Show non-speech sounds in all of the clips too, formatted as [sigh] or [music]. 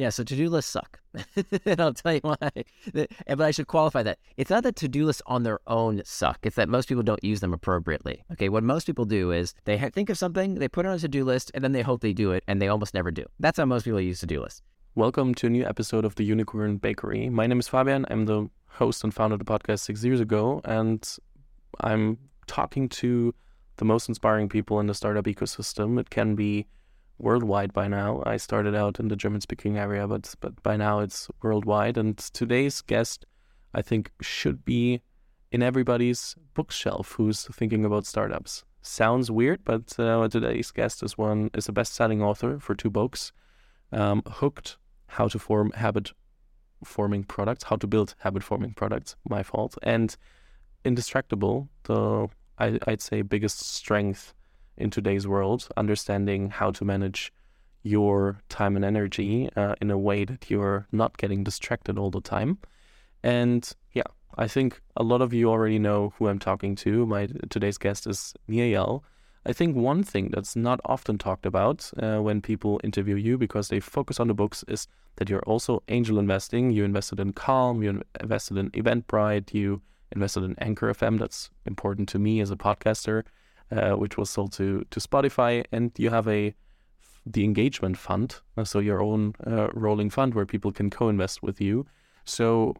Yeah, so to do lists suck. [laughs] and I'll tell you why. But I should qualify that. It's not that to do lists on their own suck, it's that most people don't use them appropriately. Okay, what most people do is they think of something, they put it on a to do list, and then they hope they do it, and they almost never do. That's how most people use to do lists. Welcome to a new episode of the Unicorn Bakery. My name is Fabian. I'm the host and founder of the podcast six years ago, and I'm talking to the most inspiring people in the startup ecosystem. It can be worldwide by now. I started out in the German speaking area, but but by now it's worldwide. And today's guest, I think, should be in everybody's bookshelf who's thinking about startups. Sounds weird, but uh, today's guest is one is a best-selling author for two books, um, Hooked: How to Form Habit Forming Products, How to Build Habit Forming Products. My fault. And Indistractable, the I, I'd say biggest strength in today's world, understanding how to manage your time and energy uh, in a way that you're not getting distracted all the time. And yeah, I think a lot of you already know who I'm talking to. My today's guest is Eyal. I think one thing that's not often talked about uh, when people interview you because they focus on the books is that you're also angel investing. You invested in Calm, you invested in Eventbrite, you invested in Anchor FM. That's important to me as a podcaster uh, which was sold to to Spotify, and you have a the engagement fund, uh, so your own uh, rolling fund where people can co-invest with you. So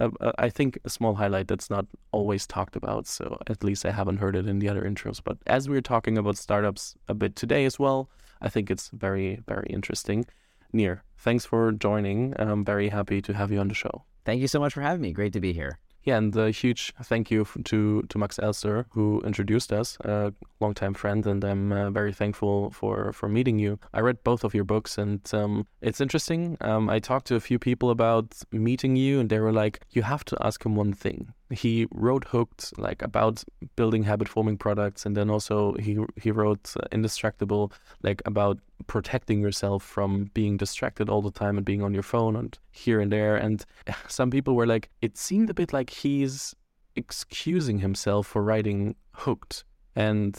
uh, uh, I think a small highlight that's not always talked about. So at least I haven't heard it in the other intros. But as we're talking about startups a bit today as well, I think it's very very interesting. Nir, thanks for joining. I'm very happy to have you on the show. Thank you so much for having me. Great to be here. Yeah, and a huge thank you to to Max Elster who introduced us, a longtime friend, and I'm uh, very thankful for for meeting you. I read both of your books, and um, it's interesting. Um, I talked to a few people about meeting you, and they were like, "You have to ask him one thing." He wrote Hooked, like about building habit forming products, and then also he he wrote Indistractable, like about protecting yourself from being distracted all the time and being on your phone and here and there. And [laughs] some people were like, it seemed a bit like he's excusing himself for writing Hooked, and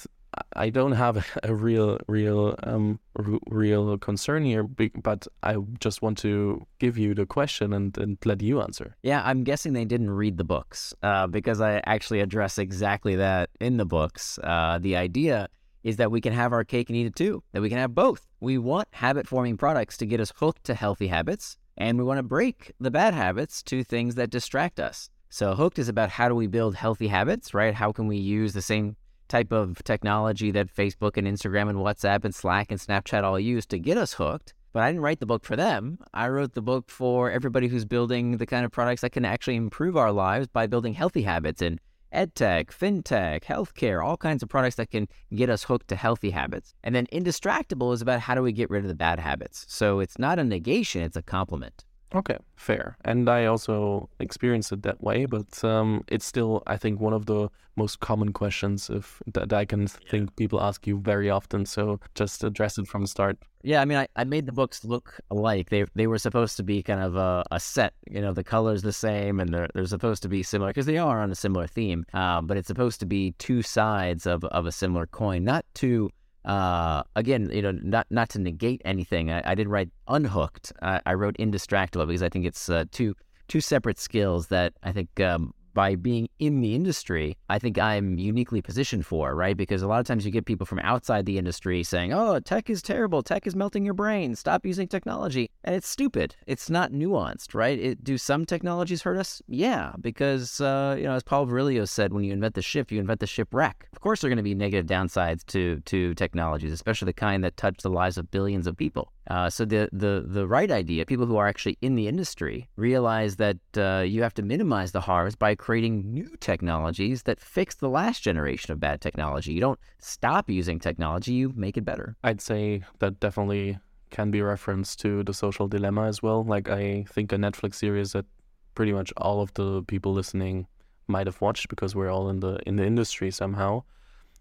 I don't have a real, real, um, r- real concern here, but I just want to give you the question and, and let you answer. Yeah, I'm guessing they didn't read the books uh, because I actually address exactly that in the books. Uh, the idea is that we can have our cake and eat it too, that we can have both. We want habit forming products to get us hooked to healthy habits, and we want to break the bad habits to things that distract us. So, hooked is about how do we build healthy habits, right? How can we use the same type of technology that Facebook and Instagram and WhatsApp and Slack and Snapchat all use to get us hooked. But I didn't write the book for them. I wrote the book for everybody who's building the kind of products that can actually improve our lives by building healthy habits in edtech, fintech, healthcare, all kinds of products that can get us hooked to healthy habits. And then Indistractable is about how do we get rid of the bad habits. So it's not a negation, it's a complement. Okay, fair. And I also experienced it that way, but um, it's still, I think, one of the most common questions if that I can think people ask you very often. So just address it from the start. Yeah, I mean, I, I made the books look alike. They they were supposed to be kind of a, a set. You know, the colors the same, and they're they're supposed to be similar because they are on a similar theme. Um, but it's supposed to be two sides of of a similar coin, not two uh, again, you know, not not to negate anything. I, I didn't write unhooked. I, I, wrote indistractable because I think it's uh, two two separate skills that I think um, by being in the industry, I think I'm uniquely positioned for, right? Because a lot of times you get people from outside the industry saying, oh, tech is terrible. Tech is melting your brain. Stop using technology. And it's stupid. It's not nuanced, right? It, do some technologies hurt us? Yeah, because, uh, you know, as Paul Virilio said, when you invent the ship, you invent the shipwreck. Of course, there are going to be negative downsides to, to technologies, especially the kind that touch the lives of billions of people. Uh, so the, the the right idea, people who are actually in the industry realize that uh, you have to minimize the harms by creating new technologies that fix the last generation of bad technology. You don't stop using technology; you make it better. I'd say that definitely can be referenced to the social dilemma as well. Like I think a Netflix series that pretty much all of the people listening might have watched because we're all in the in the industry somehow.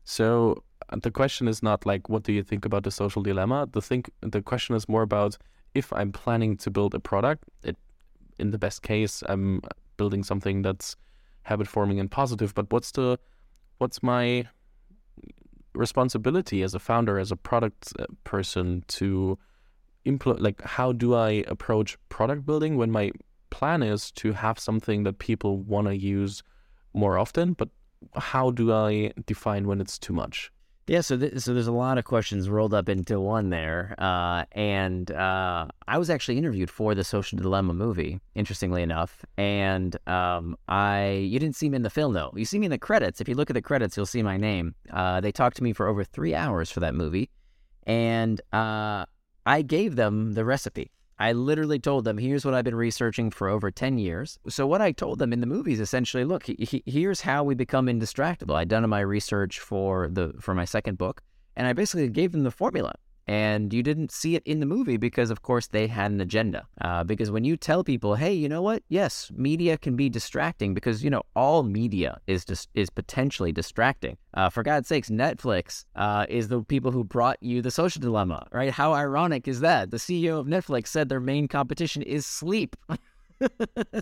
So uh, the question is not like what do you think about the social dilemma. The think the question is more about if I'm planning to build a product. It, in the best case, I'm building something that's habit forming and positive. But what's the what's my responsibility as a founder, as a product uh, person to implement like how do I approach product building when my plan is to have something that people want to use more often, but how do I define when it's too much? Yeah, so th- so there's a lot of questions rolled up into one there, uh, and uh, I was actually interviewed for the Social Dilemma movie, interestingly enough, and um, I you didn't see me in the film though. You see me in the credits. If you look at the credits, you'll see my name. Uh, they talked to me for over three hours for that movie, and uh, I gave them the recipe. I literally told them, here's what I've been researching for over 10 years. So, what I told them in the movie is essentially, look, he, here's how we become indistractable. I'd done my research for the for my second book, and I basically gave them the formula and you didn't see it in the movie because of course they had an agenda. Uh, because when you tell people hey you know what? Yes media can be distracting because you know all media is just is potentially distracting. Uh, for god's sakes netflix uh, is the people who brought you the social dilemma right? How ironic is that? The ceo of netflix said their main competition is sleep. [laughs]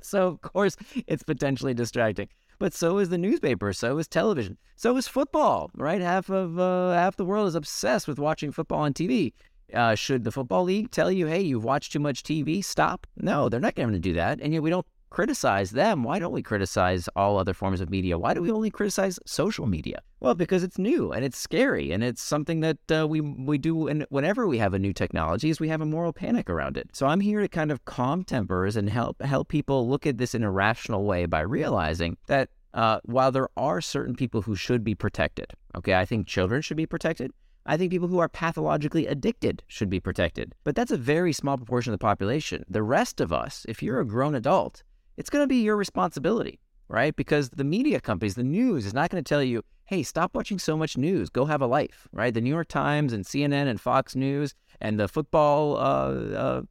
So of course it's potentially distracting but so is the newspaper, so is television, so is football. Right, half of uh, half the world is obsessed with watching football on TV. Uh, should the football league tell you, "Hey, you've watched too much TV, stop"? No, they're not going to do that, and yet we don't criticize them, why don't we criticize all other forms of media? Why do we only criticize social media? Well, because it's new and it's scary and it's something that uh, we we do and whenever we have a new technology is we have a moral panic around it. So I'm here to kind of calm tempers and help help people look at this in a rational way by realizing that uh, while there are certain people who should be protected, okay, I think children should be protected. I think people who are pathologically addicted should be protected. But that's a very small proportion of the population. The rest of us, if you're a grown adult, it's going to be your responsibility, right? Because the media companies, the news is not going to tell you, hey, stop watching so much news, go have a life, right? The New York Times and CNN and Fox News and the football, uh, uh,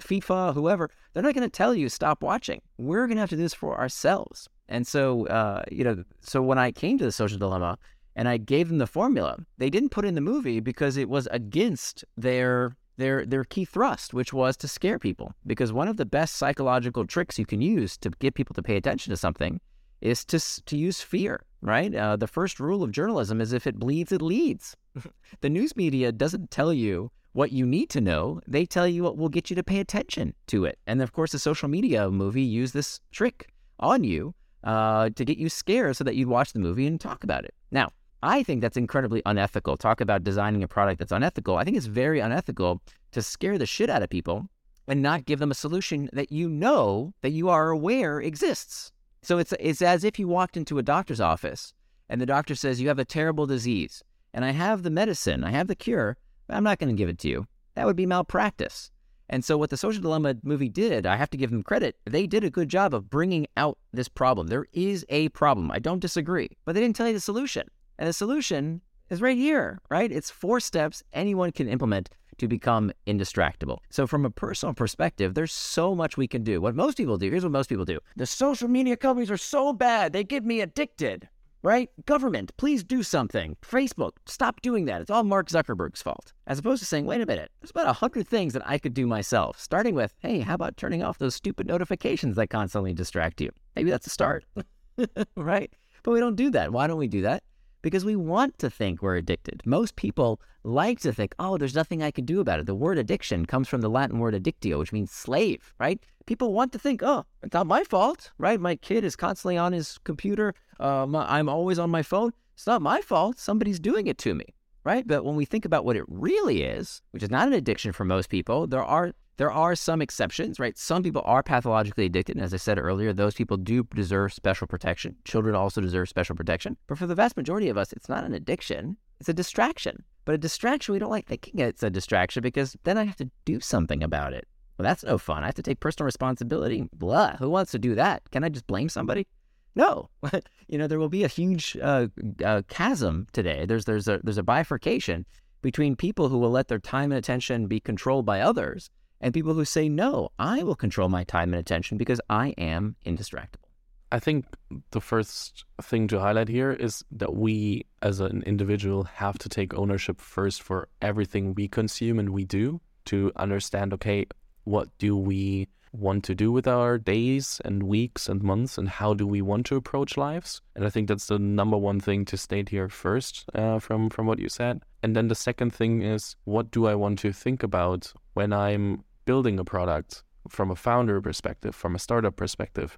FIFA, whoever, they're not going to tell you stop watching. We're going to have to do this for ourselves. And so, uh, you know, so when I came to the social dilemma and I gave them the formula, they didn't put in the movie because it was against their their their key thrust, which was to scare people. Because one of the best psychological tricks you can use to get people to pay attention to something is to to use fear. Right. Uh, the first rule of journalism is if it bleeds, it leads. [laughs] the news media doesn't tell you what you need to know; they tell you what will get you to pay attention to it. And of course, the social media movie used this trick on you uh, to get you scared so that you'd watch the movie and talk about it. Now, I think that's incredibly unethical. Talk about designing a product that's unethical. I think it's very unethical to scare the shit out of people and not give them a solution that you know that you are aware exists. So it's it's as if you walked into a doctor's office and the doctor says you have a terrible disease and I have the medicine, I have the cure, but I'm not going to give it to you. That would be malpractice. And so, what the Social Dilemma movie did, I have to give them credit. They did a good job of bringing out this problem. There is a problem. I don't disagree, but they didn't tell you the solution. And the solution is right here, right? It's four steps anyone can implement to become indistractable. So, from a personal perspective, there's so much we can do. What most people do, here's what most people do the social media companies are so bad, they get me addicted, right? Government, please do something. Facebook, stop doing that. It's all Mark Zuckerberg's fault. As opposed to saying, wait a minute, there's about a hundred things that I could do myself, starting with, hey, how about turning off those stupid notifications that constantly distract you? Maybe that's a start, [laughs] right? But we don't do that. Why don't we do that? Because we want to think we're addicted. Most people like to think, oh, there's nothing I can do about it. The word addiction comes from the Latin word addictio, which means slave, right? People want to think, oh, it's not my fault, right? My kid is constantly on his computer. Um, I'm always on my phone. It's not my fault. Somebody's doing it to me, right? But when we think about what it really is, which is not an addiction for most people, there are there are some exceptions, right? Some people are pathologically addicted. And as I said earlier, those people do deserve special protection. Children also deserve special protection. But for the vast majority of us, it's not an addiction, it's a distraction. But a distraction, we don't like thinking it's a distraction because then I have to do something about it. Well, that's no fun. I have to take personal responsibility. Blah. Who wants to do that? Can I just blame somebody? No. [laughs] you know, there will be a huge uh, uh, chasm today. There's there's a there's a bifurcation between people who will let their time and attention be controlled by others and people who say, no, I will control my time and attention because I am indistractable. I think the first thing to highlight here is that we as an individual have to take ownership first for everything we consume and we do to understand okay, what do we want to do with our days and weeks and months and how do we want to approach lives and i think that's the number one thing to state here first uh, from from what you said and then the second thing is what do i want to think about when i'm building a product from a founder perspective from a startup perspective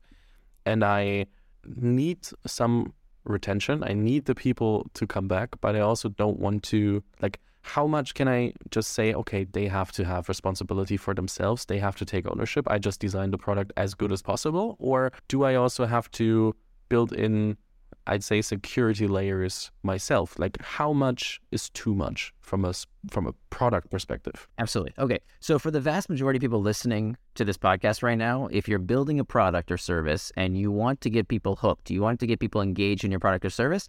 and i need some retention i need the people to come back but i also don't want to like how much can I just say, okay, they have to have responsibility for themselves, they have to take ownership. I just designed the product as good as possible? Or do I also have to build in, I'd say, security layers myself? Like, how much is too much from a, from a product perspective? Absolutely. Okay. So, for the vast majority of people listening to this podcast right now, if you're building a product or service and you want to get people hooked, you want to get people engaged in your product or service,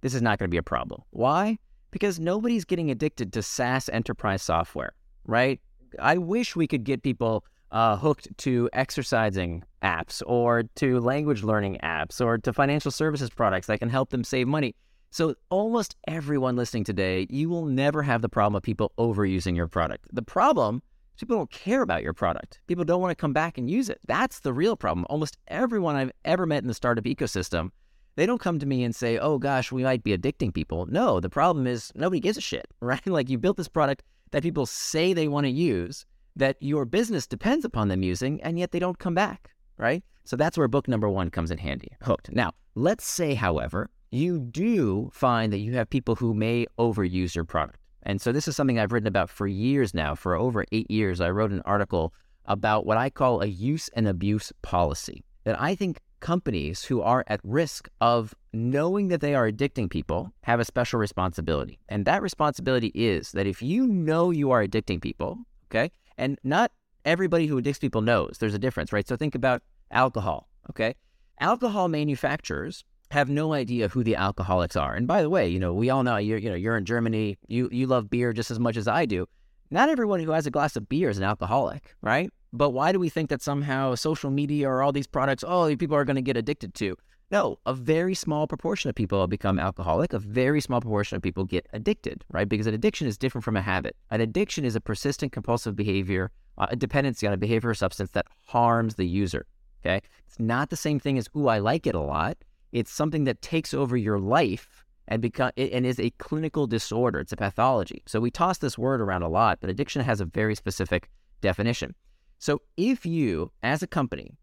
this is not going to be a problem. Why? because nobody's getting addicted to SaaS enterprise software, right? I wish we could get people uh, hooked to exercising apps or to language learning apps or to financial services products that can help them save money. So, almost everyone listening today, you will never have the problem of people overusing your product. The problem is people don't care about your product. People don't want to come back and use it. That's the real problem. Almost everyone I've ever met in the startup ecosystem they don't come to me and say, oh gosh, we might be addicting people. No, the problem is nobody gives a shit, [laughs] right? like you built this product that people say they want to use, that your business depends upon them using, and yet they don't come back, right? So that's where book number one comes in handy. Hooked. Now, let's say, however, you do find that you have people who may overuse your product. And so this is something I've written about for years now. For over eight years, I wrote an article about what I call a use and abuse policy that I think companies who are at risk of knowing that they are addicting people have a special responsibility. And that responsibility is that if you know you are addicting people, okay, and not everybody who addicts people knows there's a difference, right? So think about alcohol, okay? Alcohol manufacturers have no idea who the alcoholics are. And by the way, you know, we all know you're, you know, you're in Germany, you, you love beer just as much as I do. Not everyone who has a glass of beer is an alcoholic, right? But why do we think that somehow social media or all these products, oh, people are going to get addicted to? No, a very small proportion of people become alcoholic. A very small proportion of people get addicted, right? Because an addiction is different from a habit. An addiction is a persistent compulsive behavior, uh, a dependency on a behavior or substance that harms the user. Okay. It's not the same thing as, ooh, I like it a lot. It's something that takes over your life and become and is a clinical disorder. It's a pathology. So we toss this word around a lot, but addiction has a very specific definition. So if you, as a company,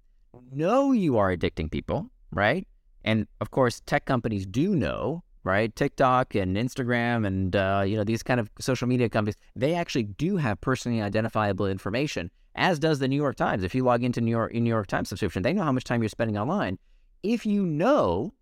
know you are addicting people, right? And of course, tech companies do know, right? TikTok and Instagram and uh, you know these kind of social media companies, they actually do have personally identifiable information, as does the New York Times. If you log into New York New York Times subscription, they know how much time you're spending online. If you know,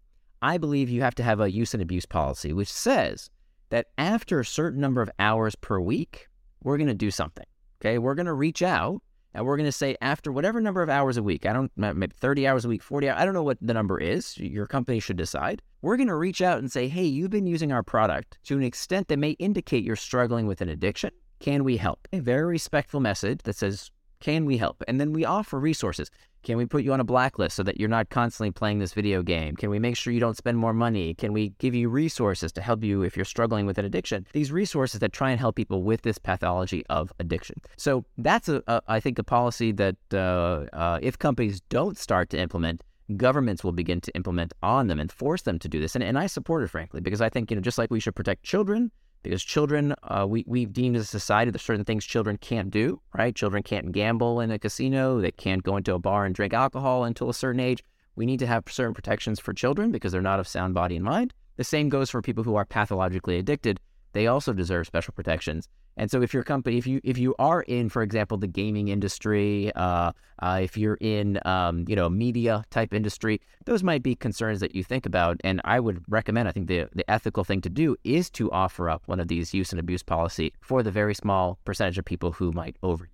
I believe you have to have a use and abuse policy, which says that after a certain number of hours per week, we're going to do something. Okay, we're going to reach out and we're going to say after whatever number of hours a week, I don't, maybe 30 hours a week, 40 hours, I don't know what the number is. Your company should decide. We're going to reach out and say, hey, you've been using our product to an extent that may indicate you're struggling with an addiction. Can we help? A very respectful message that says, can we help? And then we offer resources. Can we put you on a blacklist so that you're not constantly playing this video game? Can we make sure you don't spend more money? Can we give you resources to help you if you're struggling with an addiction? These resources that try and help people with this pathology of addiction. So that's a, a I think a policy that uh, uh, if companies don't start to implement, governments will begin to implement on them and force them to do this. And, and I support it, frankly, because I think, you know, just like we should protect children, because children, uh, we, we've deemed as a society that certain things children can't do, right? Children can't gamble in a casino. They can't go into a bar and drink alcohol until a certain age. We need to have certain protections for children because they're not of sound body and mind. The same goes for people who are pathologically addicted. They also deserve special protections. And so, if your company, if you if you are in, for example, the gaming industry, uh, uh, if you're in, um, you know, media type industry, those might be concerns that you think about. And I would recommend. I think the the ethical thing to do is to offer up one of these use and abuse policy for the very small percentage of people who might overuse.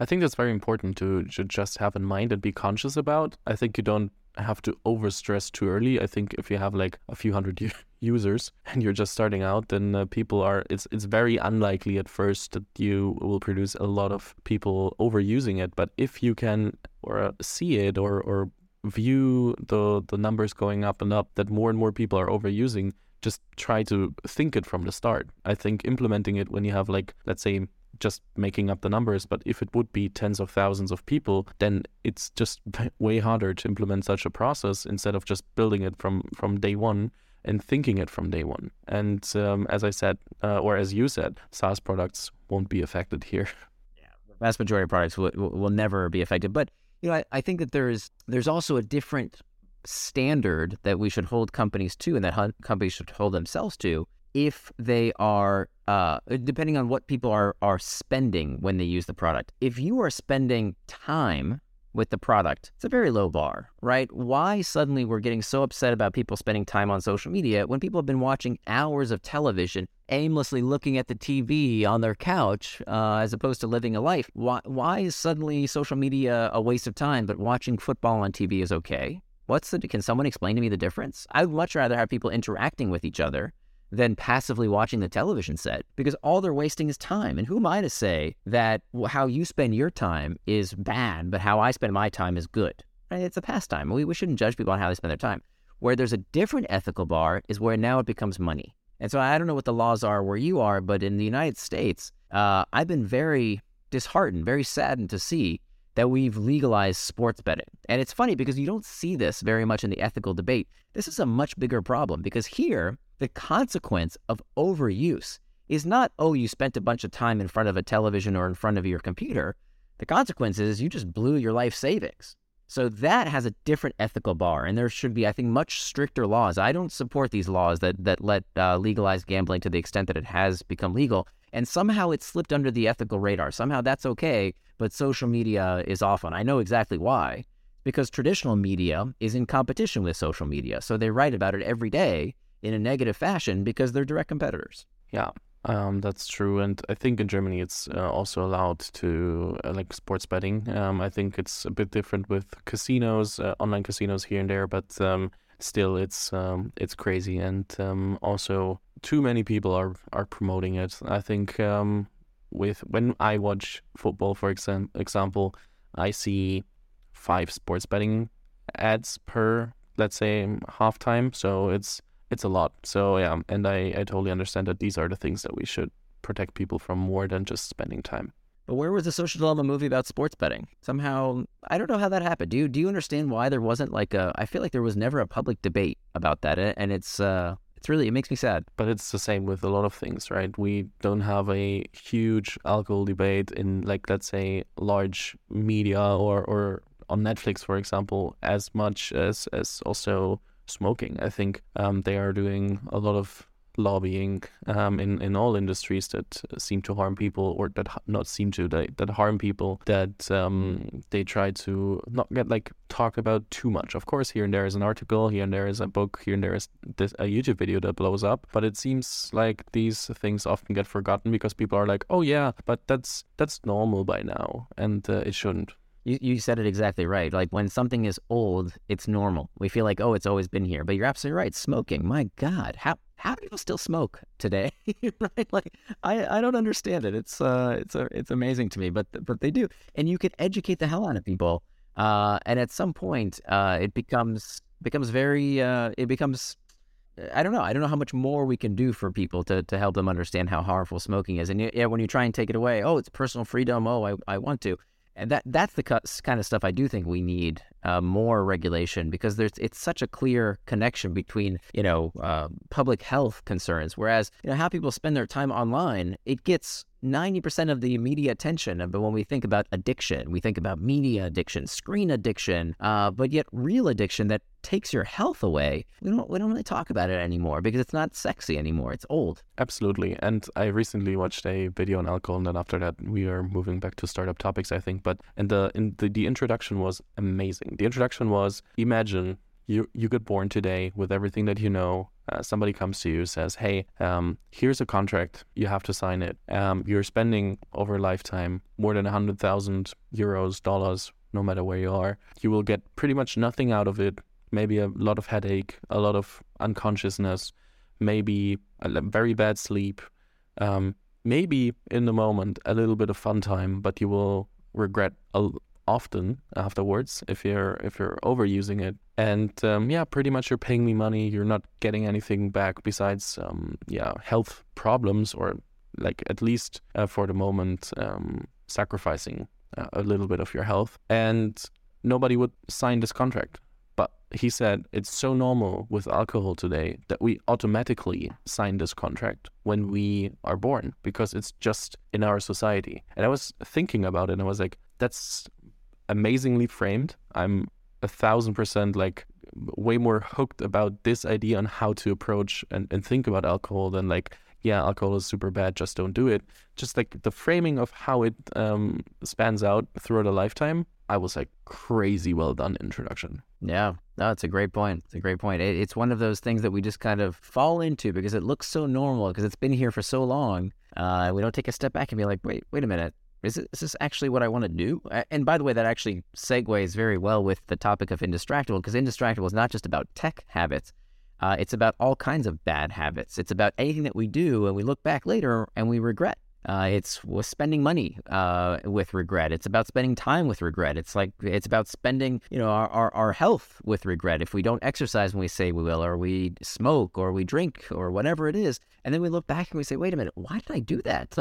I think that's very important to, to just have in mind and be conscious about. I think you don't have to overstress too early. I think if you have like a few hundred [laughs] users and you're just starting out, then uh, people are it's it's very unlikely at first that you will produce a lot of people overusing it. But if you can or uh, see it or or view the the numbers going up and up that more and more people are overusing, just try to think it from the start. I think implementing it when you have like let's say just making up the numbers, but if it would be tens of thousands of people, then it's just [laughs] way harder to implement such a process instead of just building it from from day one and thinking it from day one. And um, as I said, uh, or as you said, SaaS products won't be affected here. [laughs] Yeah, the vast majority of products will, will never be affected. But you know, I, I think that there's there's also a different standard that we should hold companies to, and that companies should hold themselves to, if they are uh, depending on what people are are spending when they use the product. If you are spending time with the product, it's a very low bar, right? Why suddenly we're getting so upset about people spending time on social media when people have been watching hours of television, aimlessly looking at the TV on their couch, uh, as opposed to living a life? Why, why is suddenly social media a waste of time, but watching football on TV is okay? What's the? Can someone explain to me the difference? I would much rather have people interacting with each other than passively watching the television set because all they're wasting is time. And who am I to say that how you spend your time is bad, but how I spend my time is good? Right? It's a pastime. We, we shouldn't judge people on how they spend their time. Where there's a different ethical bar is where now it becomes money. And so I don't know what the laws are where you are, but in the United States, uh, I've been very disheartened, very saddened to see that we've legalized sports betting. And it's funny because you don't see this very much in the ethical debate. This is a much bigger problem because here, the consequence of overuse is not, oh, you spent a bunch of time in front of a television or in front of your computer. The consequence is you just blew your life savings. So that has a different ethical bar, and there should be, I think, much stricter laws. I don't support these laws that that let uh, legalize gambling to the extent that it has become legal, and somehow it slipped under the ethical radar. Somehow that's okay, but social media is off on. I know exactly why, because traditional media is in competition with social media, so they write about it every day, in a negative fashion because they're direct competitors. Yeah, um, that's true, and I think in Germany it's uh, also allowed to uh, like sports betting. Um, I think it's a bit different with casinos, uh, online casinos here and there, but um, still, it's um, it's crazy, and um, also too many people are are promoting it. I think um, with when I watch football, for exam- example, I see five sports betting ads per let's say halftime, so it's it's a lot. So yeah, and I, I totally understand that these are the things that we should protect people from more than just spending time. But where was the social dilemma movie about sports betting? Somehow, I don't know how that happened. Do you do you understand why there wasn't like a? I feel like there was never a public debate about that, and it's uh, it's really it makes me sad. But it's the same with a lot of things, right? We don't have a huge alcohol debate in like let's say large media or or on Netflix, for example, as much as as also smoking. I think um, they are doing a lot of lobbying um, in in all industries that seem to harm people, or that not seem to that, that harm people. That um, they try to not get like talk about too much. Of course, here and there is an article, here and there is a book, here and there is this, a YouTube video that blows up. But it seems like these things often get forgotten because people are like, "Oh yeah, but that's that's normal by now," and uh, it shouldn't. You, you said it exactly right. Like when something is old, it's normal. We feel like, oh, it's always been here. But you're absolutely right. Smoking, my God, how how do people still smoke today? [laughs] right? Like I, I don't understand it. It's uh it's a, it's amazing to me, but but they do. And you can educate the hell out of people. Uh, and at some point, uh, it becomes becomes very uh, it becomes I don't know. I don't know how much more we can do for people to, to help them understand how harmful smoking is. And yeah, when you try and take it away, oh, it's personal freedom. Oh, I, I want to and that that's the kind of stuff I do think we need uh, more regulation because there's it's such a clear connection between you know uh, public health concerns, whereas you know how people spend their time online, it gets 90% of the media attention. But when we think about addiction, we think about media addiction, screen addiction, uh, but yet real addiction that takes your health away. We don't we don't really talk about it anymore because it's not sexy anymore. It's old. Absolutely. And I recently watched a video on alcohol, and then after that, we are moving back to startup topics, I think. But and the in the, the introduction was amazing. The introduction was imagine you you get born today with everything that you know. Uh, somebody comes to you says, "Hey, um, here's a contract. You have to sign it. Um, you're spending over a lifetime more than hundred thousand euros, dollars, no matter where you are. You will get pretty much nothing out of it. Maybe a lot of headache, a lot of unconsciousness, maybe a very bad sleep, um, maybe in the moment a little bit of fun time, but you will regret a, often afterwards if you're if you're overusing it and um, yeah pretty much you're paying me money you're not getting anything back besides um, yeah health problems or like at least uh, for the moment, um, sacrificing uh, a little bit of your health. And nobody would sign this contract. But he said it's so normal with alcohol today that we automatically sign this contract when we are born because it's just in our society. And I was thinking about it and I was like, that's amazingly framed. I'm a thousand percent like way more hooked about this idea on how to approach and, and think about alcohol than like yeah alcohol is super bad just don't do it. Just like the framing of how it um, spans out throughout a lifetime i was like crazy well done introduction. Yeah. No it's a great point. It's a great point. It, it's one of those things that we just kind of fall into because it looks so normal because it's been here for so long uh, we don't take a step back and be like wait wait a minute is, this actually what I want to do? And by the way, that actually segues very well with the topic of Indistractable, because Indistractable is not just about tech habits. Uh, it's about all kinds of bad habits. It's about anything that we do and we look back later and we regret. Uh, it's with spending money uh, with regret. It's about spending time with regret. It's like it's about spending, you know, our, our, our health with regret. If we don't exercise when we say we will, or we smoke, or we drink, or whatever it is, and then we look back and we say, "Wait a minute, why did I do that?"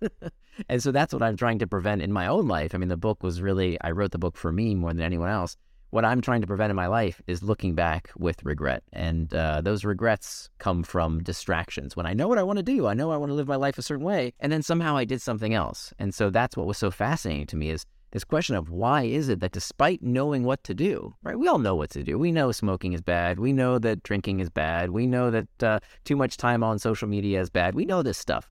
[laughs] and so that's what I'm trying to prevent in my own life. I mean, the book was really, I wrote the book for me more than anyone else. What I'm trying to prevent in my life is looking back with regret. And uh, those regrets come from distractions. When I know what I want to do, I know I want to live my life a certain way, and then somehow I did something else. And so that's what was so fascinating to me is this question of why is it that despite knowing what to do, right? We all know what to do. We know smoking is bad. We know that drinking is bad. We know that uh, too much time on social media is bad. We know this stuff.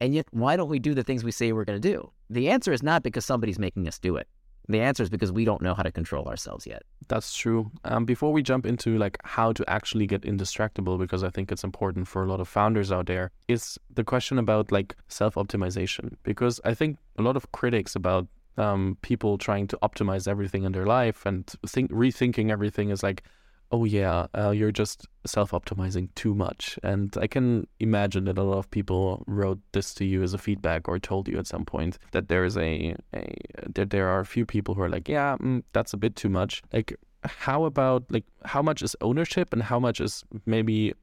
And yet, why don't we do the things we say we're going to do? The answer is not because somebody's making us do it. The answer is because we don't know how to control ourselves yet. That's true. Um, before we jump into like how to actually get indistractable, because I think it's important for a lot of founders out there, is the question about like self optimization. Because I think a lot of critics about um, people trying to optimize everything in their life and think rethinking everything is like, oh yeah, uh, you're just self-optimizing too much. And I can imagine that a lot of people wrote this to you as a feedback or told you at some point that there is a, a that there are a few people who are like, yeah, mm, that's a bit too much. Like, how about like how much is ownership and how much is maybe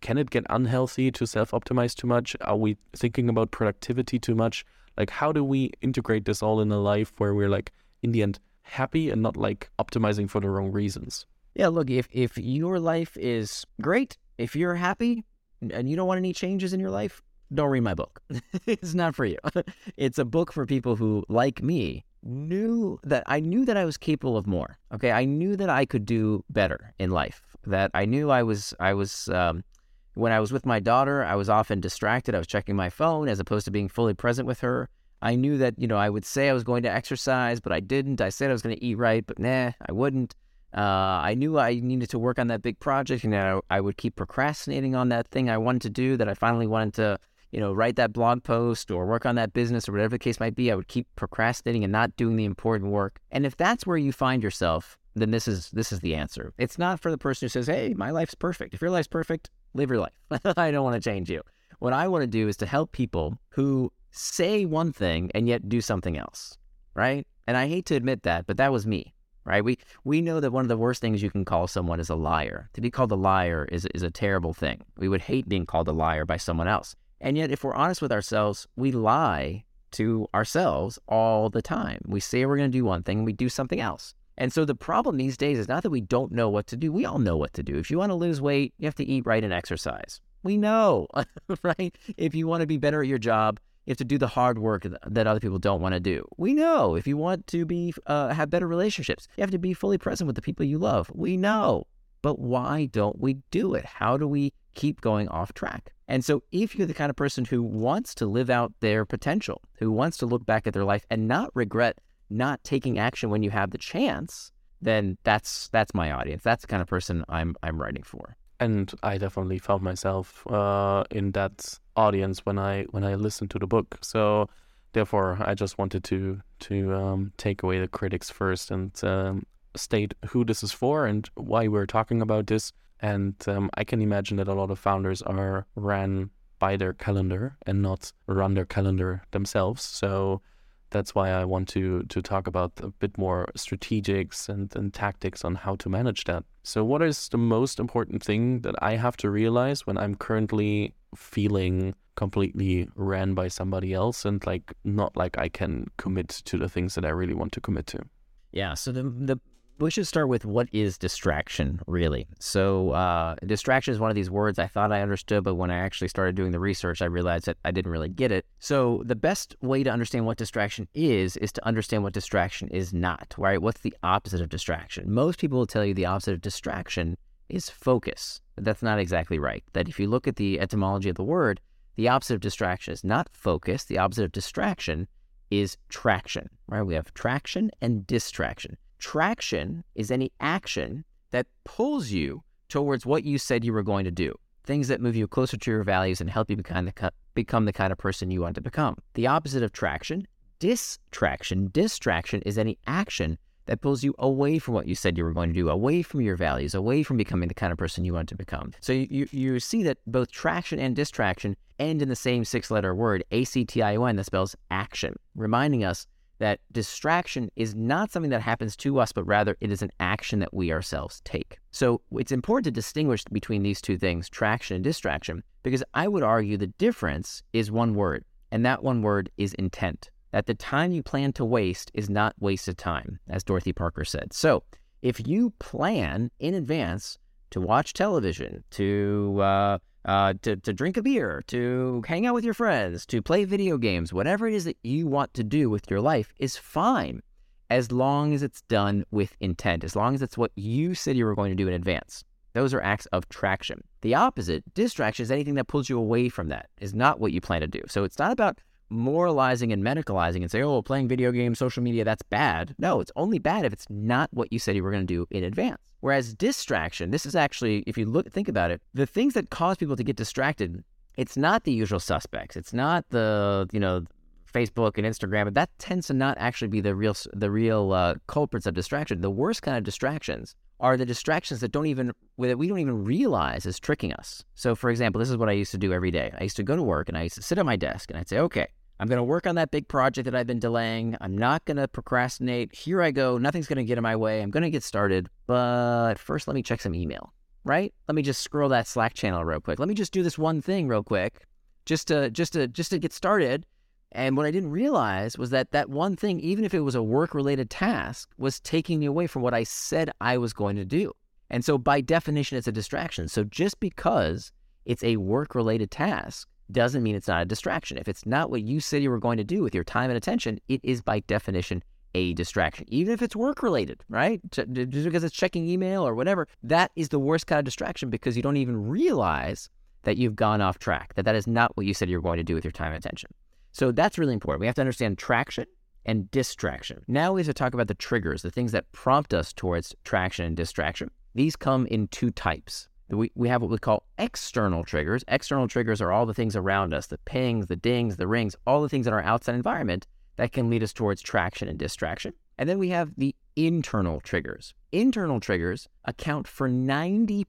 can it get unhealthy to self-optimize too much? Are we thinking about productivity too much? Like, how do we integrate this all in a life where we're like in the end happy and not like optimizing for the wrong reasons? Yeah, look, if if your life is great, if you're happy and you don't want any changes in your life, don't read my book. [laughs] it's not for you. [laughs] it's a book for people who, like me, knew that I knew that I was capable of more. Okay, I knew that I could do better in life. That I knew I was I was um, when I was with my daughter, I was often distracted. I was checking my phone as opposed to being fully present with her. I knew that you know I would say I was going to exercise, but I didn't. I said I was going to eat right, but nah, I wouldn't. Uh, I knew I needed to work on that big project, and I, I would keep procrastinating on that thing I wanted to do. That I finally wanted to, you know, write that blog post or work on that business or whatever the case might be. I would keep procrastinating and not doing the important work. And if that's where you find yourself, then this is this is the answer. It's not for the person who says, "Hey, my life's perfect." If your life's perfect, live your life. [laughs] I don't want to change you. What I want to do is to help people who say one thing and yet do something else, right? And I hate to admit that, but that was me right? We we know that one of the worst things you can call someone is a liar. To be called a liar is is a terrible thing. We would hate being called a liar by someone else. And yet if we're honest with ourselves, we lie to ourselves all the time. We say we're going to do one thing, and we do something else. And so the problem these days is not that we don't know what to do. We all know what to do. If you want to lose weight, you have to eat right and exercise. We know, [laughs] right? If you want to be better at your job, you have to do the hard work that other people don't want to do. We know if you want to be uh, have better relationships, you have to be fully present with the people you love. We know. But why don't we do it? How do we keep going off track? And so, if you're the kind of person who wants to live out their potential, who wants to look back at their life and not regret not taking action when you have the chance, then that's that's my audience. That's the kind of person I'm I'm writing for. And I definitely found myself uh, in that audience when I when I listened to the book. So therefore, I just wanted to to um, take away the critics first and um, state who this is for and why we're talking about this. And um, I can imagine that a lot of founders are ran by their calendar and not run their calendar themselves. So that's why I want to to talk about a bit more strategics and, and tactics on how to manage that. So what is the most important thing that I have to realize when I'm currently feeling completely ran by somebody else and like not like I can commit to the things that I really want to commit to. Yeah. So the the we should start with what is distraction really. So uh, distraction is one of these words I thought I understood, but when I actually started doing the research, I realized that I didn't really get it. So the best way to understand what distraction is is to understand what distraction is not. Right? What's the opposite of distraction? Most people will tell you the opposite of distraction is focus. But that's not exactly right. That if you look at the etymology of the word, the opposite of distraction is not focus. The opposite of distraction is traction, right? We have traction and distraction. Traction is any action that pulls you towards what you said you were going to do, things that move you closer to your values and help you become the, kind of person you want to become. The opposite of traction, distraction. Distraction is any action that pulls you away from what you said you were going to do, away from your values, away from becoming the kind of person you want to become. So you, you see that both traction and distraction end in the same six letter word, A C T I O N, that spells action, reminding us that distraction is not something that happens to us, but rather it is an action that we ourselves take. So it's important to distinguish between these two things, traction and distraction, because I would argue the difference is one word, and that one word is intent that the time you plan to waste is not wasted time, as Dorothy Parker said. So, if you plan in advance to watch television, to uh, uh, to, to drink a beer, to hang out with your friends, to play video games, whatever it is that you want to do with your life is fine as long as it's done with intent, as long as it's what you said you were going to do in advance. Those are acts of traction. The opposite, distraction, is anything that pulls you away from that, is not what you plan to do. So it's not about moralizing and medicalizing and say, oh, playing video games, social media, that's bad. No, it's only bad if it's not what you said you were going to do in advance. Whereas distraction, this is actually, if you look, think about it, the things that cause people to get distracted, it's not the usual suspects. It's not the, you know, Facebook and Instagram, but that tends to not actually be the real the real uh, culprits of distraction. The worst kind of distractions are the distractions that don't even that we don't even realize is tricking us. So, for example, this is what I used to do every day. I used to go to work and I used to sit at my desk and I'd say, "Okay, I'm going to work on that big project that I've been delaying. I'm not going to procrastinate. Here I go. Nothing's going to get in my way. I'm going to get started. But first, let me check some email, right? Let me just scroll that Slack channel real quick. Let me just do this one thing real quick just to just to just to get started and what I didn't realize was that that one thing, even if it was a work related task, was taking me away from what I said I was going to do. And so, by definition, it's a distraction. So, just because it's a work related task doesn't mean it's not a distraction. If it's not what you said you were going to do with your time and attention, it is by definition a distraction, even if it's work related, right? Just because it's checking email or whatever, that is the worst kind of distraction because you don't even realize that you've gone off track, that that is not what you said you were going to do with your time and attention. So that's really important. We have to understand traction and distraction. Now we have to talk about the triggers, the things that prompt us towards traction and distraction. These come in two types. We, we have what we call external triggers. External triggers are all the things around us the pings, the dings, the rings, all the things in our outside environment that can lead us towards traction and distraction. And then we have the internal triggers. Internal triggers account for 90%,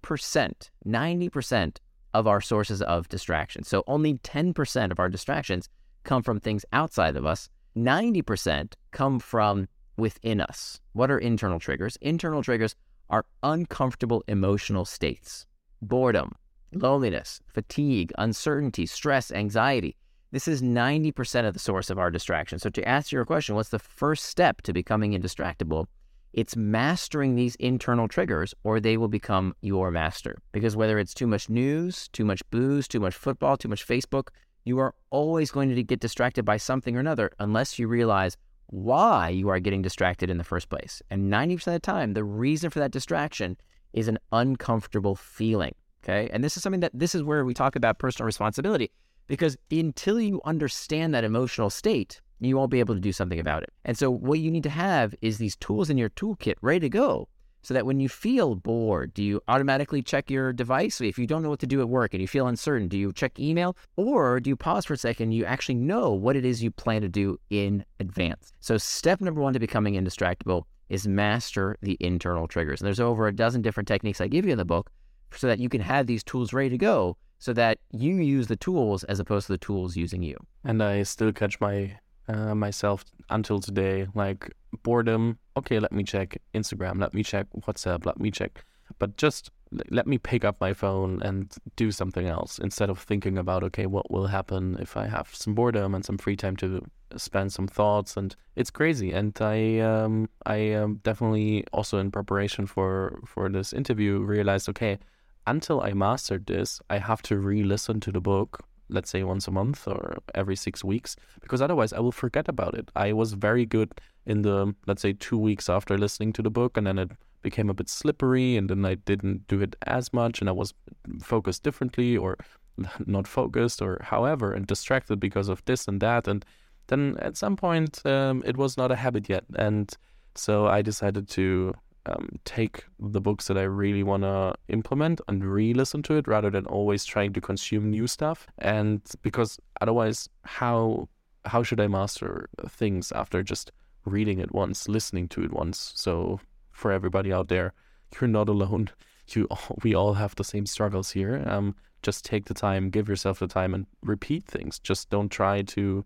90% of our sources of distraction. So only 10% of our distractions come from things outside of us. 90% come from within us. What are internal triggers? Internal triggers are uncomfortable emotional states boredom, loneliness, fatigue, uncertainty, stress, anxiety. This is 90% of the source of our distraction. So, to answer your question, what's the first step to becoming indistractable? It's mastering these internal triggers, or they will become your master. Because whether it's too much news, too much booze, too much football, too much Facebook, you are always going to get distracted by something or another unless you realize why you are getting distracted in the first place. And 90% of the time, the reason for that distraction is an uncomfortable feeling. Okay. And this is something that this is where we talk about personal responsibility because until you understand that emotional state, you won't be able to do something about it. And so, what you need to have is these tools in your toolkit ready to go so that when you feel bored, do you automatically check your device? If you don't know what to do at work and you feel uncertain, do you check email or do you pause for a second? You actually know what it is you plan to do in advance. So, step number one to becoming indistractable is master the internal triggers. And there's over a dozen different techniques I give you in the book so that you can have these tools ready to go so that you use the tools as opposed to the tools using you. And I still catch my uh, myself until today like boredom okay let me check instagram let me check whatsapp let me check but just let me pick up my phone and do something else instead of thinking about okay what will happen if i have some boredom and some free time to spend some thoughts and it's crazy and i um i um, definitely also in preparation for for this interview realized okay until i mastered this i have to re-listen to the book let's say once a month or every six weeks because otherwise i will forget about it. I was very good in the let's say two weeks after listening to the book and then it became a bit slippery and then I didn't do it as much and I was focused differently or [laughs] not focused or however and distracted because of this and that. And then at some point um, it was not a habit yet. And so I decided to um, take the books that I really want to implement and re-listen to it rather than always trying to consume new stuff and because otherwise how how should I master things after just reading it once listening to it once so for everybody out there. You're not alone. [laughs] You all, we all have the same struggles here. Um, just take the time, give yourself the time, and repeat things. Just don't try to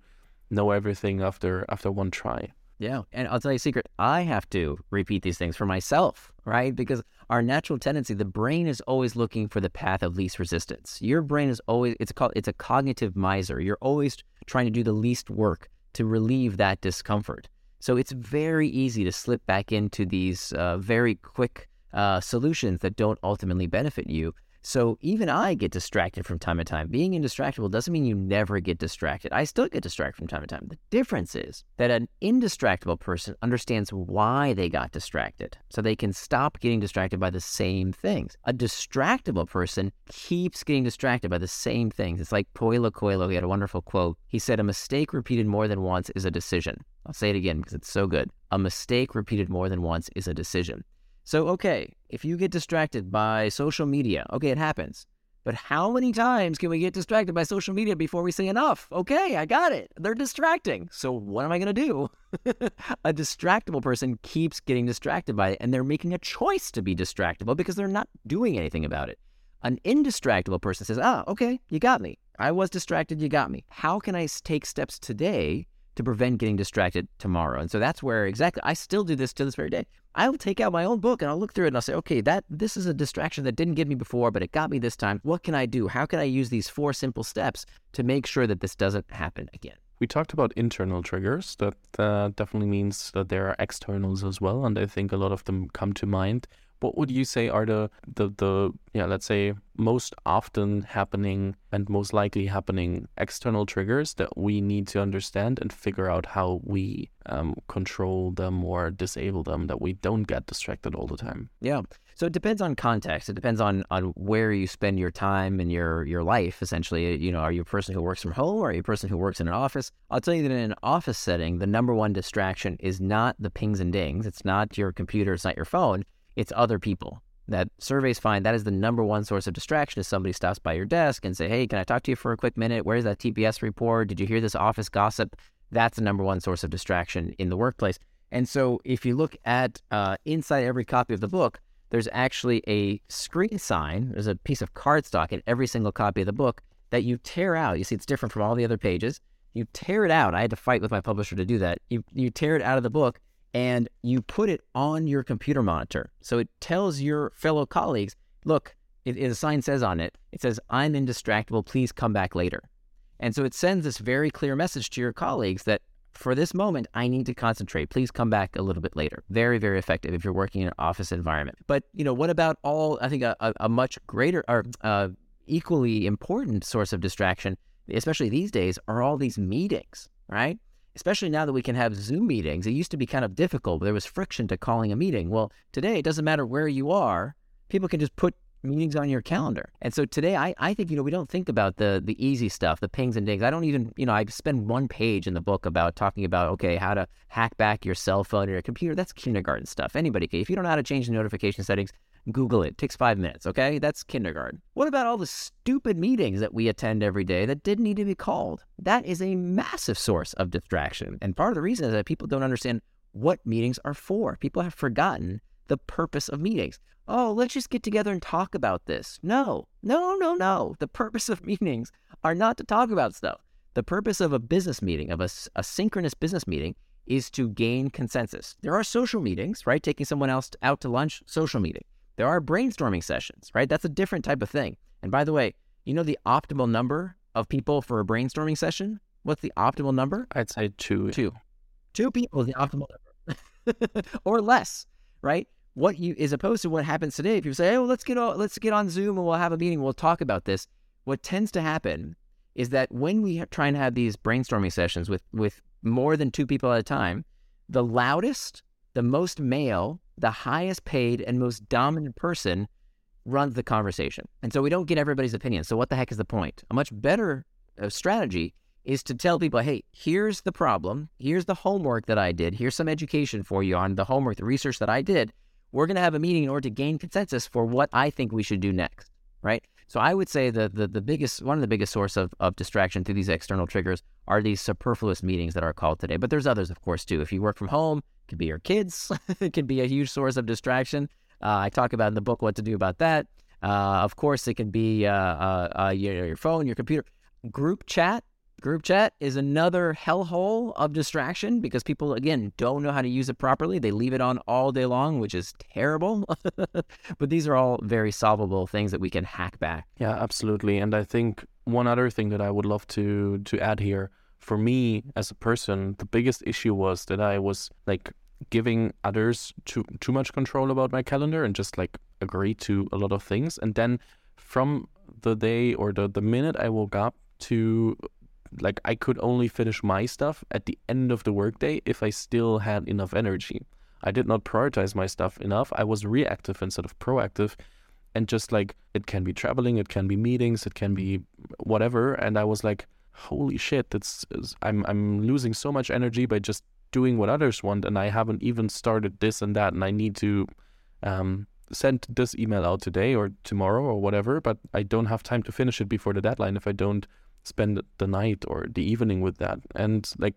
know everything after after one try. Yeah, and I'll tell you a secret. I have to repeat these things for myself, right? Because our natural tendency, the brain is always looking for the path of least resistance. Your brain is always it's called it's a cognitive miser. You're always trying to do the least work to relieve that discomfort. So it's very easy to slip back into these uh, very quick uh, solutions that don't ultimately benefit you. So even I get distracted from time to time. Being indistractable doesn't mean you never get distracted. I still get distracted from time to time. The difference is that an indistractable person understands why they got distracted, so they can stop getting distracted by the same things. A distractible person keeps getting distracted by the same things. It's like Paulo Coelho. He had a wonderful quote. He said, "A mistake repeated more than once is a decision." I'll say it again because it's so good. A mistake repeated more than once is a decision. So, okay, if you get distracted by social media, okay, it happens. But how many times can we get distracted by social media before we say enough? Okay, I got it. They're distracting. So what am I going to do? [laughs] a distractible person keeps getting distracted by it, and they're making a choice to be distractible because they're not doing anything about it. An indistractable person says, ah, okay, you got me. I was distracted, you got me. How can I take steps today to prevent getting distracted tomorrow. And so that's where exactly I still do this to this very day. I'll take out my own book and I'll look through it and I'll say, okay, that this is a distraction that didn't get me before, but it got me this time. What can I do? How can I use these four simple steps to make sure that this doesn't happen again? We talked about internal triggers. That uh, definitely means that there are externals as well, and I think a lot of them come to mind what would you say are the the the yeah let's say most often happening and most likely happening external triggers that we need to understand and figure out how we um, control them or disable them that we don't get distracted all the time? Yeah. So it depends on context. It depends on on where you spend your time and your your life essentially. You know are you a person who works from home or are you a person who works in an office? I'll tell you that in an office setting the number one distraction is not the pings and dings. It's not your computer. It's not your phone it's other people. That surveys find that is the number one source of distraction if somebody stops by your desk and say, Hey, can I talk to you for a quick minute? Where's that TPS report? Did you hear this office gossip? That's the number one source of distraction in the workplace. And so if you look at uh, inside every copy of the book, there's actually a screen sign. There's a piece of cardstock in every single copy of the book that you tear out. You see, it's different from all the other pages. You tear it out. I had to fight with my publisher to do that. You, you tear it out of the book and you put it on your computer monitor. So it tells your fellow colleagues, look, it, it, a sign says on it, it says, I'm indistractable, please come back later. And so it sends this very clear message to your colleagues that for this moment, I need to concentrate. Please come back a little bit later. Very, very effective if you're working in an office environment. But, you know, what about all, I think a, a, a much greater or uh, equally important source of distraction, especially these days, are all these meetings, right? Especially now that we can have Zoom meetings. It used to be kind of difficult. There was friction to calling a meeting. Well, today it doesn't matter where you are. People can just put meetings on your calendar. And so today I, I think, you know, we don't think about the the easy stuff, the pings and dings. I don't even, you know, I spend one page in the book about talking about, okay, how to hack back your cell phone or your computer. That's kindergarten stuff. Anybody can. If you don't know how to change the notification settings, Google it. it. Takes five minutes, okay? That's kindergarten. What about all the stupid meetings that we attend every day that didn't need to be called? That is a massive source of distraction. And part of the reason is that people don't understand what meetings are for. People have forgotten the purpose of meetings. Oh, let's just get together and talk about this. No, no, no, no. The purpose of [laughs] meetings are not to talk about stuff. The purpose of a business meeting, of a, a synchronous business meeting, is to gain consensus. There are social meetings, right? Taking someone else out to lunch, social meeting. There are brainstorming sessions, right? That's a different type of thing. And by the way, you know the optimal number of people for a brainstorming session? What's the optimal number? I'd say two. Two. Two people is the optimal number. [laughs] or less, right? What you as opposed to what happens today, if you say, "Hey, let's get on, let's get on Zoom and we'll have a meeting, we'll talk about this." What tends to happen is that when we try and have these brainstorming sessions with with more than two people at a time, the loudest, the most male, the highest paid, and most dominant person runs the conversation. And so we don't get everybody's opinion. So what the heck is the point? A much better uh, strategy is to tell people, hey, here's the problem. Here's the homework that I did. Here's some education for you on the homework, the research that I did. We're going to have a meeting in order to gain consensus for what I think we should do next, right? So I would say that the, the biggest, one of the biggest source of, of distraction through these external triggers are these superfluous meetings that are called today. But there's others, of course, too. If you work from home, it could be your kids. [laughs] it can be a huge source of distraction. Uh, I talk about in the book what to do about that. Uh, of course, it can be uh, uh, uh your, your phone, your computer. Group chat Group chat is another hellhole of distraction because people, again, don't know how to use it properly. They leave it on all day long, which is terrible. [laughs] but these are all very solvable things that we can hack back. Yeah, absolutely. And I think one other thing that I would love to to add here for me as a person, the biggest issue was that I was like giving others too too much control about my calendar and just like agree to a lot of things. And then from the day or the, the minute I woke up to like I could only finish my stuff at the end of the workday if I still had enough energy. I did not prioritize my stuff enough. I was reactive instead of proactive. And just like it can be traveling, it can be meetings, it can be whatever. And I was like, holy shit, that's I'm I'm losing so much energy by just doing what others want and I haven't even started this and that and I need to um, send this email out today or tomorrow or whatever, but I don't have time to finish it before the deadline if I don't spend the night or the evening with that. And like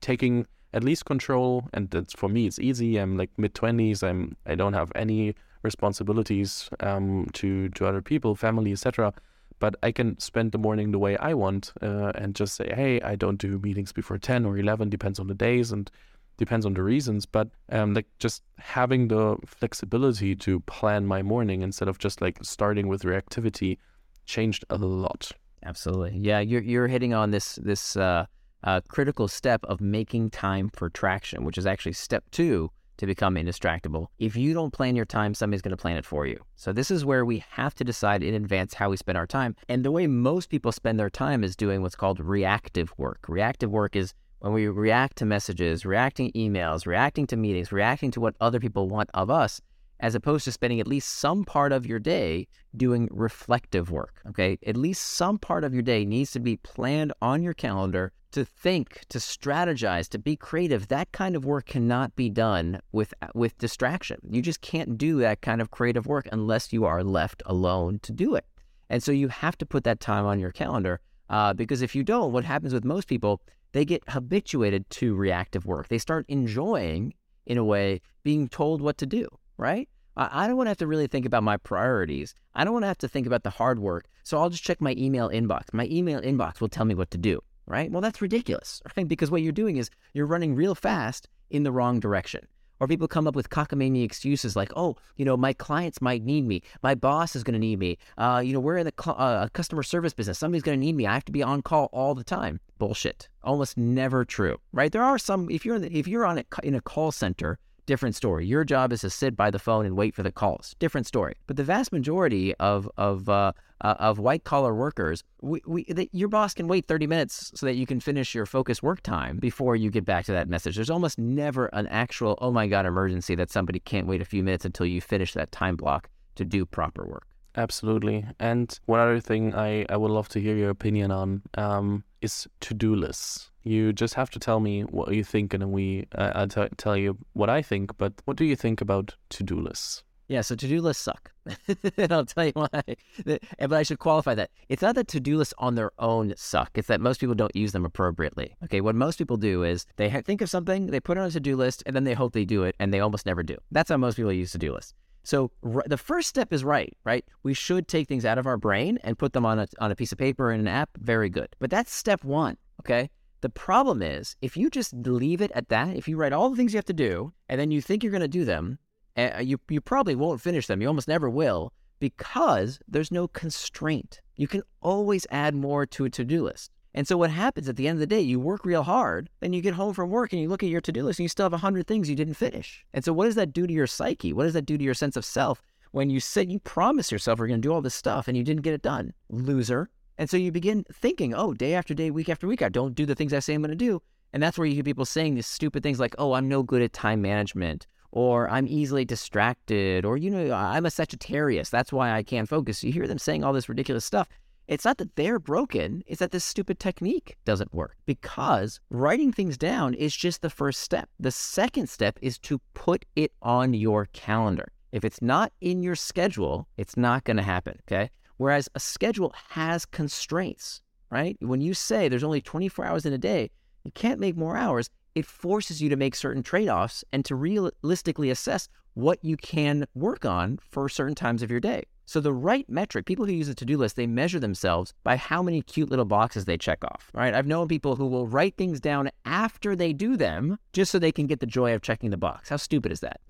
taking at least control and that's for me it's easy. I'm like mid 20s i'm i don't have any responsibilities um, to to other people family etc but i can spend the morning the way i want uh, and just say hey i don't do meetings before 10 or 11 depends on the days and depends on the reasons. But um, like just having the flexibility to plan my morning instead of just like starting with reactivity changed a lot Absolutely. Yeah, you're you're hitting on this this uh, uh, critical step of making time for traction, which is actually step two to become indistractable. If you don't plan your time, somebody's going to plan it for you. So this is where we have to decide in advance how we spend our time. And the way most people spend their time is doing what's called reactive work. Reactive work is when we react to messages, reacting emails, reacting to meetings, reacting to what other people want of us as opposed to spending at least some part of your day doing reflective work. Okay. At least some part of your day needs to be planned on your calendar to think, to strategize, to be creative. That kind of work cannot be done with with distraction. You just can't do that kind of creative work unless you are left alone to do it. And so you have to put that time on your calendar uh, because if you don't, what happens with most people, they get habituated to reactive work. They start enjoying, in a way, being told what to do right? I, don't want to have to really think about my priorities. I don't want to have to think about the hard work. So I'll just check my email inbox. My email inbox will tell me what to do, right? Well, that's ridiculous, [laughs] right? Because what you're doing is you're running real fast in the wrong direction. Or people come up with cockamamie excuses like, oh, you know, my clients might need me. My boss is going to need me. Uh, you know, we're in the cl- uh, customer service business. Somebody's going to need me. I have to be on call all the time. Bullshit. Almost never true, right? There are some, if you're in, the, if you're on a, in a call center, different story. Your job is to sit by the phone and wait for the calls. Different story. But the vast majority of of uh, uh, of white collar workers, we, we the, your boss can wait 30 minutes so that you can finish your focus work time before you get back to that message. There's almost never an actual oh my god emergency that somebody can't wait a few minutes until you finish that time block to do proper work. Absolutely. And one other thing I, I would love to hear your opinion on um, is to do lists. You just have to tell me what you think, and we uh, I'll t- tell you what I think. But what do you think about to do lists? Yeah, so to do lists suck. [laughs] and I'll tell you why. But I should qualify that. It's not that to do lists on their own suck. It's that most people don't use them appropriately. Okay, what most people do is they think of something, they put it on a to do list, and then they hope they do it, and they almost never do. That's how most people use to do lists. So r- the first step is right, right? We should take things out of our brain and put them on a, on a piece of paper in an app. Very good. But that's step one, okay? The problem is if you just leave it at that, if you write all the things you have to do and then you think you're going to do them uh, you you probably won't finish them. You almost never will because there's no constraint. You can always add more to a to-do list. And so what happens at the end of the day, you work real hard, then you get home from work and you look at your to-do list and you still have 100 things you didn't finish. And so what does that do to your psyche? What does that do to your sense of self when you said you promised yourself you're going to do all this stuff and you didn't get it done? Loser. And so you begin thinking, oh, day after day, week after week, I don't do the things I say I'm going to do. And that's where you hear people saying these stupid things like, oh, I'm no good at time management, or I'm easily distracted, or, you know, I'm a Sagittarius. That's why I can't focus. You hear them saying all this ridiculous stuff. It's not that they're broken, it's that this stupid technique doesn't work because writing things down is just the first step. The second step is to put it on your calendar. If it's not in your schedule, it's not going to happen. Okay. Whereas a schedule has constraints, right? When you say there's only 24 hours in a day, you can't make more hours. It forces you to make certain trade offs and to realistically assess what you can work on for certain times of your day. So the right metric, people who use a to-do list, they measure themselves by how many cute little boxes they check off. Right? I've known people who will write things down after they do them just so they can get the joy of checking the box. How stupid is that?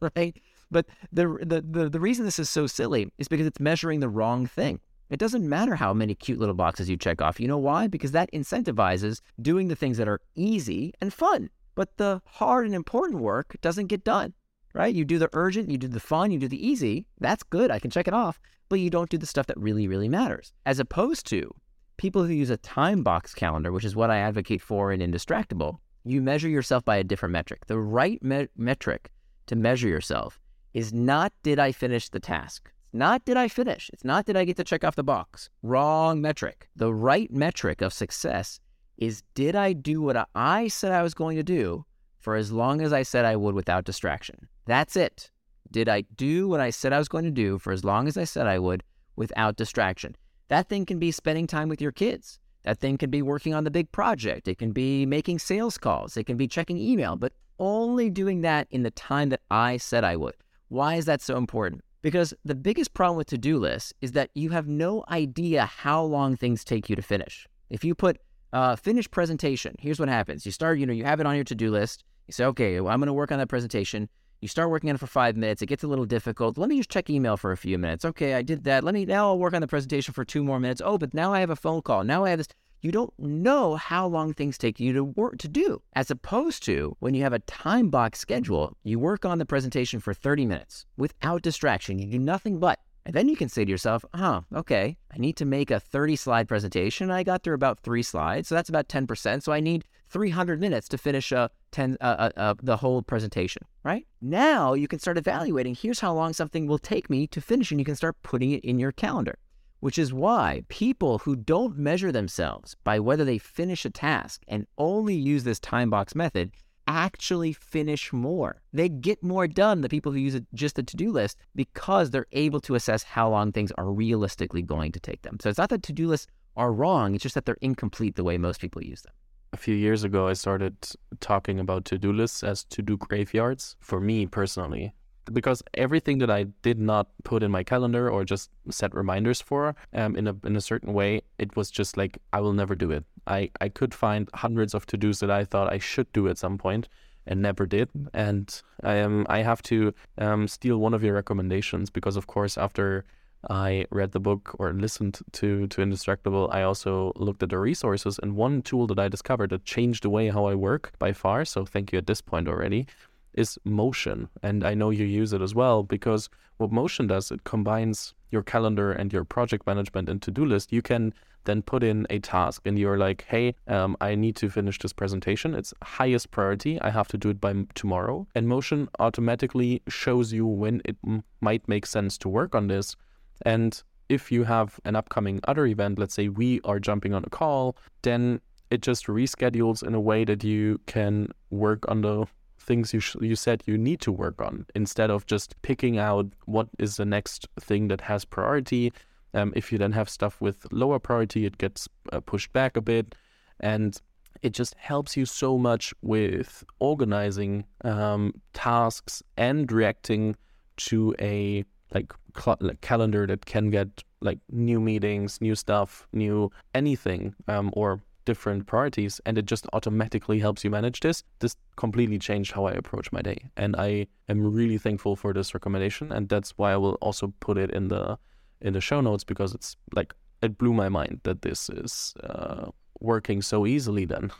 [laughs] right? But the, the the the reason this is so silly is because it's measuring the wrong thing. It doesn't matter how many cute little boxes you check off. You know why? Because that incentivizes doing the things that are easy and fun. But the hard and important work doesn't get done right? You do the urgent, you do the fun, you do the easy. That's good. I can check it off. But you don't do the stuff that really, really matters. As opposed to people who use a time box calendar, which is what I advocate for in Indistractable, you measure yourself by a different metric. The right me- metric to measure yourself is not did I finish the task? Not did I finish? It's not did I get to check off the box? Wrong metric. The right metric of success is did I do what I said I was going to do for as long as I said I would without distraction. That's it. Did I do what I said I was going to do for as long as I said I would without distraction? That thing can be spending time with your kids. That thing can be working on the big project. It can be making sales calls. It can be checking email, but only doing that in the time that I said I would. Why is that so important? Because the biggest problem with to do lists is that you have no idea how long things take you to finish. If you put uh, finish presentation, here's what happens. You start, you know, you have it on your to do list. You say, okay, well, I'm going to work on that presentation. You start working on it for five minutes. It gets a little difficult. Let me just check email for a few minutes. Okay, I did that. Let me now I'll work on the presentation for two more minutes. Oh, but now I have a phone call. Now I have this. You don't know how long things take you to work to do. As opposed to when you have a time box schedule, you work on the presentation for 30 minutes without distraction. You do nothing but and then you can say to yourself, huh, okay, I need to make a 30 slide presentation. I got through about three slides, so that's about 10%. So I need 300 minutes to finish uh, 10, uh, uh, uh, the whole presentation, right? Now you can start evaluating here's how long something will take me to finish, and you can start putting it in your calendar, which is why people who don't measure themselves by whether they finish a task and only use this time box method actually finish more. They get more done, the people who use it, just a to do list, because they're able to assess how long things are realistically going to take them. So it's not that to do lists are wrong, it's just that they're incomplete the way most people use them. A few years ago, I started talking about to do lists as to do graveyards for me personally because everything that I did not put in my calendar or just set reminders for um, in a in a certain way, it was just like I will never do it. I, I could find hundreds of to dos that I thought I should do at some point and never did. And I am I have to um, steal one of your recommendations because of course after I read the book or listened to to Indistractable, I also looked at the resources and one tool that I discovered that changed the way how I work by far. So thank you at this point already is motion. And I know you use it as well because what motion does, it combines your calendar and your project management and to do list. You can then put in a task and you're like, hey, um, I need to finish this presentation. It's highest priority. I have to do it by tomorrow. And motion automatically shows you when it m- might make sense to work on this. And if you have an upcoming other event, let's say we are jumping on a call, then it just reschedules in a way that you can work on the things you sh- you said you need to work on instead of just picking out what is the next thing that has priority. Um, if you then have stuff with lower priority, it gets uh, pushed back a bit, and it just helps you so much with organizing um, tasks and reacting to a like, cl- like, calendar that can get like new meetings, new stuff, new anything, um, or different priorities and it just automatically helps you manage this. This completely changed how I approach my day. And I am really thankful for this recommendation. And that's why I will also put it in the in the show notes because it's like it blew my mind that this is uh, working so easily then.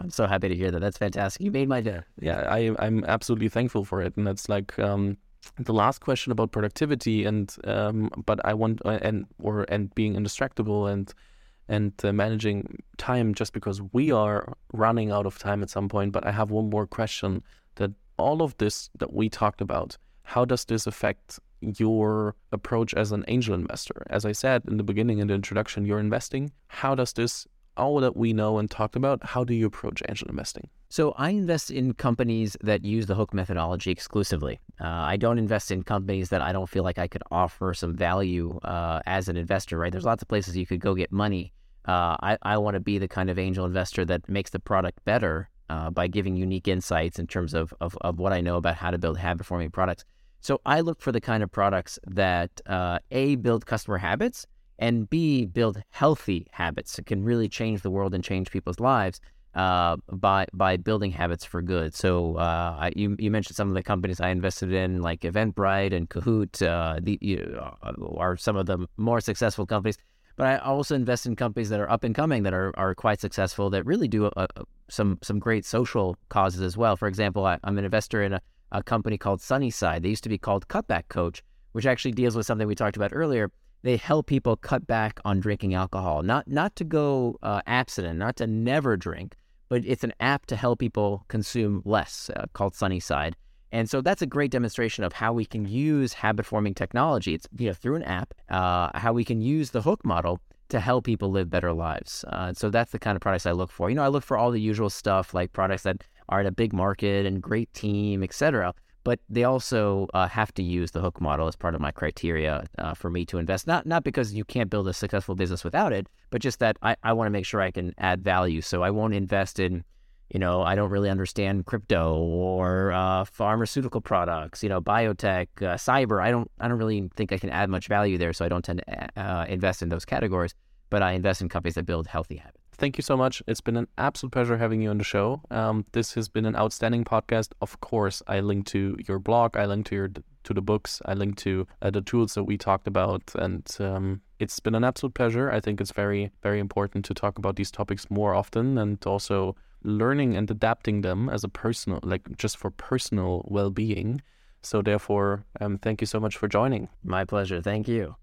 I'm so happy to hear that. That's fantastic. You made my day. Yeah, I, I'm absolutely thankful for it. And that's like um, the last question about productivity and um, but I want uh, and or and being indistractable and and uh, managing time just because we are running out of time at some point. But I have one more question that all of this that we talked about, how does this affect your approach as an angel investor? As I said in the beginning in the introduction, you're investing. How does this all that we know and talked about, how do you approach angel investing? So I invest in companies that use the hook methodology exclusively. Uh, I don't invest in companies that I don't feel like I could offer some value uh, as an investor. Right? There's lots of places you could go get money, uh, I, I want to be the kind of angel investor that makes the product better uh, by giving unique insights in terms of, of, of, what I know about how to build habit forming products. So I look for the kind of products that uh, A, build customer habits, and B, build healthy habits that can really change the world and change people's lives uh, by by building habits for good. So uh, I, you you mentioned some of the companies I invested in, like Eventbrite and Kahoot, uh, the, you, are some of the more successful companies. But I also invest in companies that are up and coming that are, are quite successful that really do a, a, some some great social causes as well. For example, I, am an investor in a, a company called Sunnyside. They used to be called Cutback Coach, which actually deals with something we talked about earlier. They help people cut back on drinking alcohol, not not to go uh, abstinent, not to never drink, but it's an app to help people consume less uh, called Sunnyside. And so that's a great demonstration of how we can use habit forming technology. It's you know through an app, uh, how we can use the hook model to help people live better lives. Uh, so that's the kind of products I look for. You know, I look for all the usual stuff like products that are in a big market and great team, etc. But they also uh, have to use the hook model as part of my criteria uh, for me to invest. Not not because you can't build a successful business without it, but just that I, I want to make sure I can add value. So I won't invest in you know, I don't really understand crypto or uh, pharmaceutical products, you know, biotech, uh, cyber. I don't, I don't really think I can add much value there, so I don't tend to uh, invest in those categories. But I invest in companies that build healthy habits. Thank you so much. It's been an absolute pleasure having you on the show. Um, this has been an outstanding podcast. Of course, I link to your blog. I link to your to the books. I link to uh, the tools that we talked about, and um, it's been an absolute pleasure. I think it's very, very important to talk about these topics more often, and also learning and adapting them as a personal, like just for personal well being. So, therefore, um, thank you so much for joining. My pleasure. Thank you.